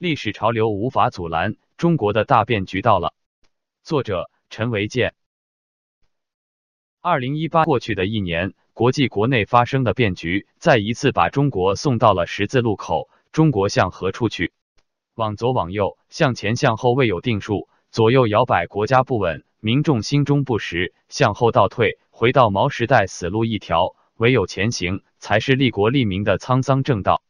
历史潮流无法阻拦，中国的大变局到了。作者：陈维健。二零一八过去的一年，国际国内发生的变局，再一次把中国送到了十字路口。中国向何处去？往左往右，向前向后未有定数，左右摇摆，国家不稳，民众心中不实。向后倒退，回到毛时代，死路一条，唯有前行，才是利国利民的沧桑正道。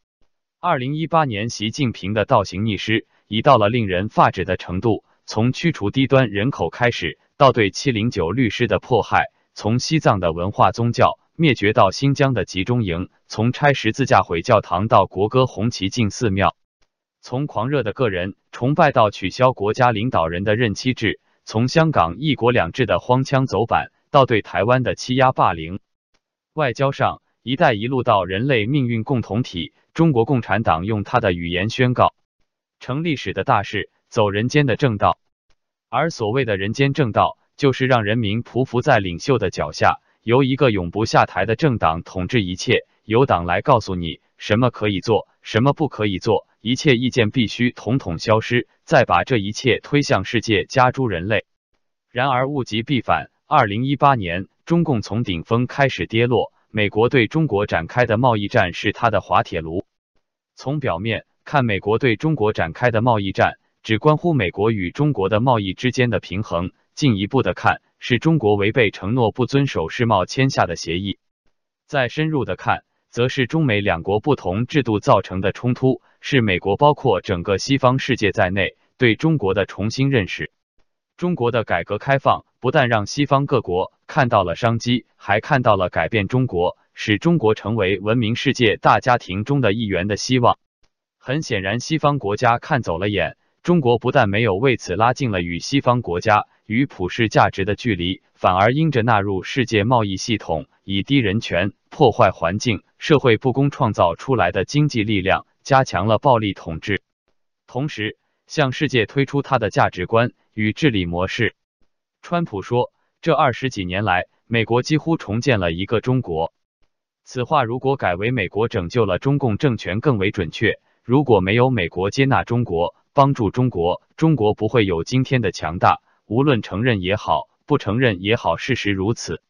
二零一八年，习近平的倒行逆施已到了令人发指的程度。从驱除低端人口开始，到对七零九律师的迫害；从西藏的文化宗教灭绝到新疆的集中营；从拆十字架毁教堂到国歌红旗进寺庙；从狂热的个人崇拜到取消国家领导人的任期制；从香港一国两制的荒腔走板到对台湾的欺压霸凌；外交上，一带一路到人类命运共同体。中国共产党用他的语言宣告：成历史的大事，走人间的正道。而所谓的人间正道，就是让人民匍匐在领袖的脚下，由一个永不下台的政党统治一切，由党来告诉你什么可以做，什么不可以做，一切意见必须统统消失，再把这一切推向世界，加诸人类。然而物极必反，二零一八年，中共从顶峰开始跌落。美国对中国展开的贸易战是他的滑铁卢。从表面看，美国对中国展开的贸易战只关乎美国与中国的贸易之间的平衡；进一步的看，是中国违背承诺不遵守世贸签下的协议；再深入的看，则是中美两国不同制度造成的冲突，是美国包括整个西方世界在内对中国的重新认识。中国的改革开放不但让西方各国看到了商机，还看到了改变中国、使中国成为文明世界大家庭中的一员的希望。很显然，西方国家看走了眼，中国不但没有为此拉近了与西方国家与普世价值的距离，反而因着纳入世界贸易系统，以低人权、破坏环境、社会不公创造出来的经济力量，加强了暴力统治，同时向世界推出它的价值观。与治理模式，川普说，这二十几年来，美国几乎重建了一个中国。此话如果改为美国拯救了中共政权更为准确。如果没有美国接纳中国，帮助中国，中国不会有今天的强大。无论承认也好，不承认也好，事实如此。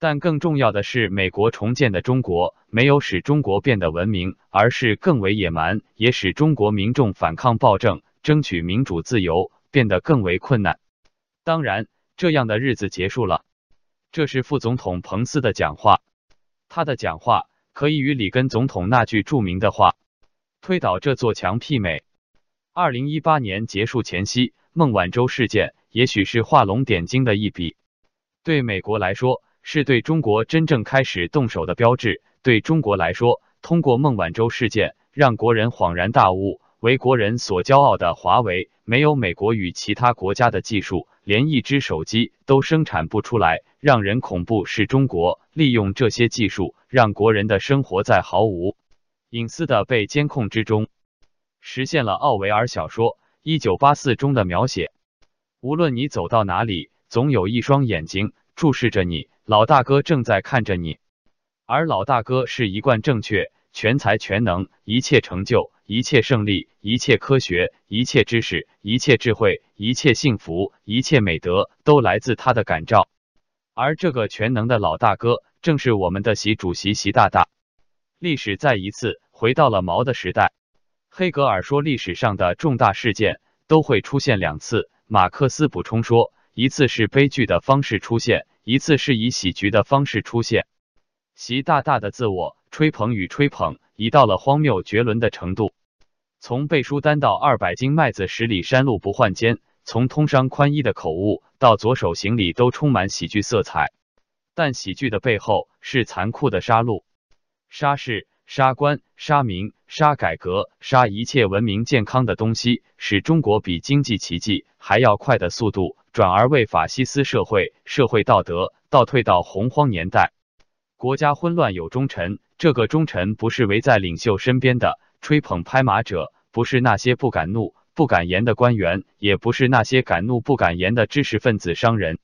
但更重要的是，美国重建的中国没有使中国变得文明，而是更为野蛮，也使中国民众反抗暴政，争取民主自由。变得更为困难。当然，这样的日子结束了。这是副总统彭斯的讲话。他的讲话可以与里根总统那句著名的话“推倒这座墙”媲美。二零一八年结束前夕，孟晚舟事件也许是画龙点睛的一笔。对美国来说，是对中国真正开始动手的标志；对中国来说，通过孟晚舟事件，让国人恍然大悟。为国人所骄傲的华为，没有美国与其他国家的技术，连一只手机都生产不出来。让人恐怖是中国利用这些技术，让国人的生活在毫无隐私的被监控之中，实现了奥维尔小说《一九八四》中的描写。无论你走到哪里，总有一双眼睛注视着你，老大哥正在看着你，而老大哥是一贯正确。全才全能，一切成就，一切胜利，一切科学，一切知识，一切智慧，一切幸福，一切美德，都来自他的感召。而这个全能的老大哥，正是我们的习主席习大大。历史再一次回到了毛的时代。黑格尔说，历史上的重大事件都会出现两次。马克思补充说，一次是悲剧的方式出现，一次是以喜剧的方式出现。习大大的自我。吹捧与吹捧已到了荒谬绝伦的程度。从背书单到二百斤麦子十里山路不换肩，从通商宽衣的口误到左手行礼，都充满喜剧色彩。但喜剧的背后是残酷的杀戮、杀士、杀官、杀民、杀改革、杀一切文明健康的东西，使中国比经济奇迹还要快的速度，转而为法西斯社会、社会道德倒退到洪荒年代。国家混乱有忠臣，这个忠臣不是围在领袖身边的吹捧拍马者，不是那些不敢怒不敢言的官员，也不是那些敢怒不敢言的知识分子商人，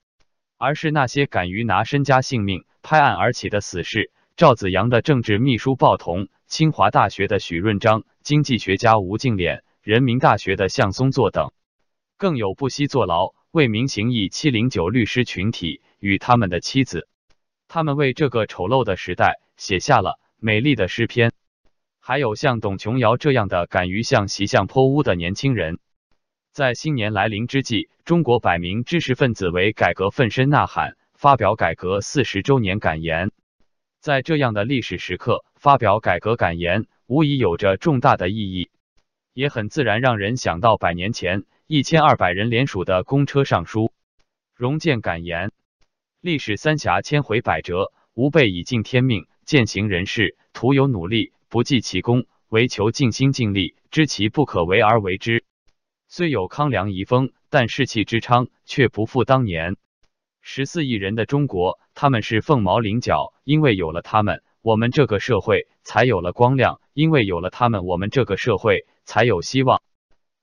而是那些敢于拿身家性命拍案而起的死士。赵子阳的政治秘书鲍同，清华大学的许润章，经济学家吴敬琏，人民大学的向松作等，更有不惜坐牢为民行义七零九律师群体与他们的妻子，他们为这个丑陋的时代写下了美丽的诗篇。还有像董琼瑶这样的敢于向习向泼污的年轻人，在新年来临之际，中国百名知识分子为改革奋身呐喊，发表改革四十周年感言。在这样的历史时刻发表改革感言，无疑有着重大的意义，也很自然让人想到百年前一千二百人联署的公车上书融建感言。历史三峡千回百折，吾辈已尽天命，践行人事，徒有努力。不计其功，唯求尽心尽力，知其不可为而为之。虽有康梁遗风，但士气之昌却不复当年。十四亿人的中国，他们是凤毛麟角，因为有了他们，我们这个社会才有了光亮；因为有了他们，我们这个社会才有希望。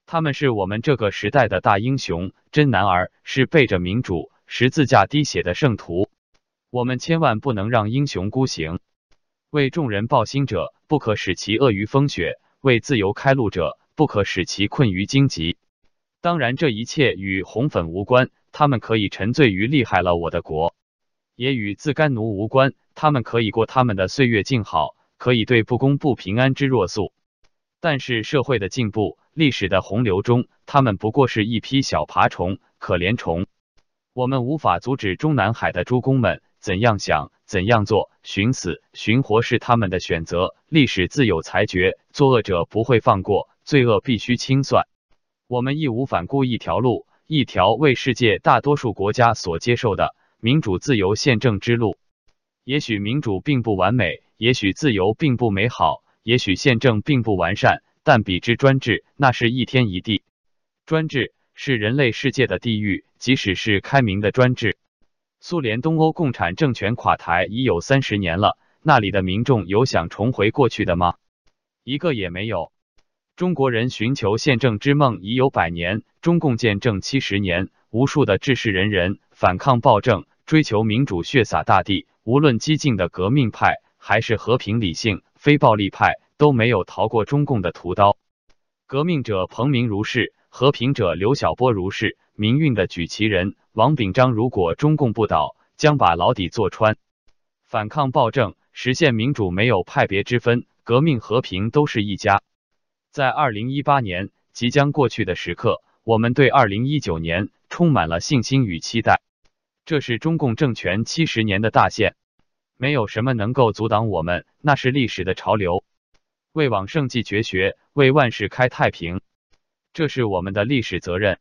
他们是我们这个时代的大英雄、真男儿，是背着民主十字架滴血的圣徒。我们千万不能让英雄孤行。为众人抱薪者，不可使其饿于风雪；为自由开路者，不可使其困于荆棘。当然，这一切与红粉无关。他们可以沉醉于厉害了我的国，也与自甘奴无关。他们可以过他们的岁月静好，可以对不公不平安之若素。但是社会的进步、历史的洪流中，他们不过是一批小爬虫、可怜虫。我们无法阻止中南海的诸公们。怎样想，怎样做，寻死寻活是他们的选择。历史自有裁决，作恶者不会放过，罪恶必须清算。我们义无反顾一条路，一条为世界大多数国家所接受的民主自由宪政之路。也许民主并不完美，也许自由并不美好，也许宪政并不完善，但比之专制，那是一天一地。专制是人类世界的地狱，即使是开明的专制。苏联东欧共产政权垮台已有三十年了，那里的民众有想重回过去的吗？一个也没有。中国人寻求宪政之梦已有百年，中共建政七十年，无数的志士仁人反抗暴政，追求民主，血洒大地。无论激进的革命派，还是和平理性非暴力派，都没有逃过中共的屠刀。革命者彭明如是，和平者刘晓波如是。民运的举旗人王炳章，如果中共不倒，将把牢底坐穿。反抗暴政，实现民主，没有派别之分，革命和平都是一家。在二零一八年即将过去的时刻，我们对二零一九年充满了信心与期待。这是中共政权七十年的大限，没有什么能够阻挡我们，那是历史的潮流。为往圣继绝学，为万世开太平，这是我们的历史责任。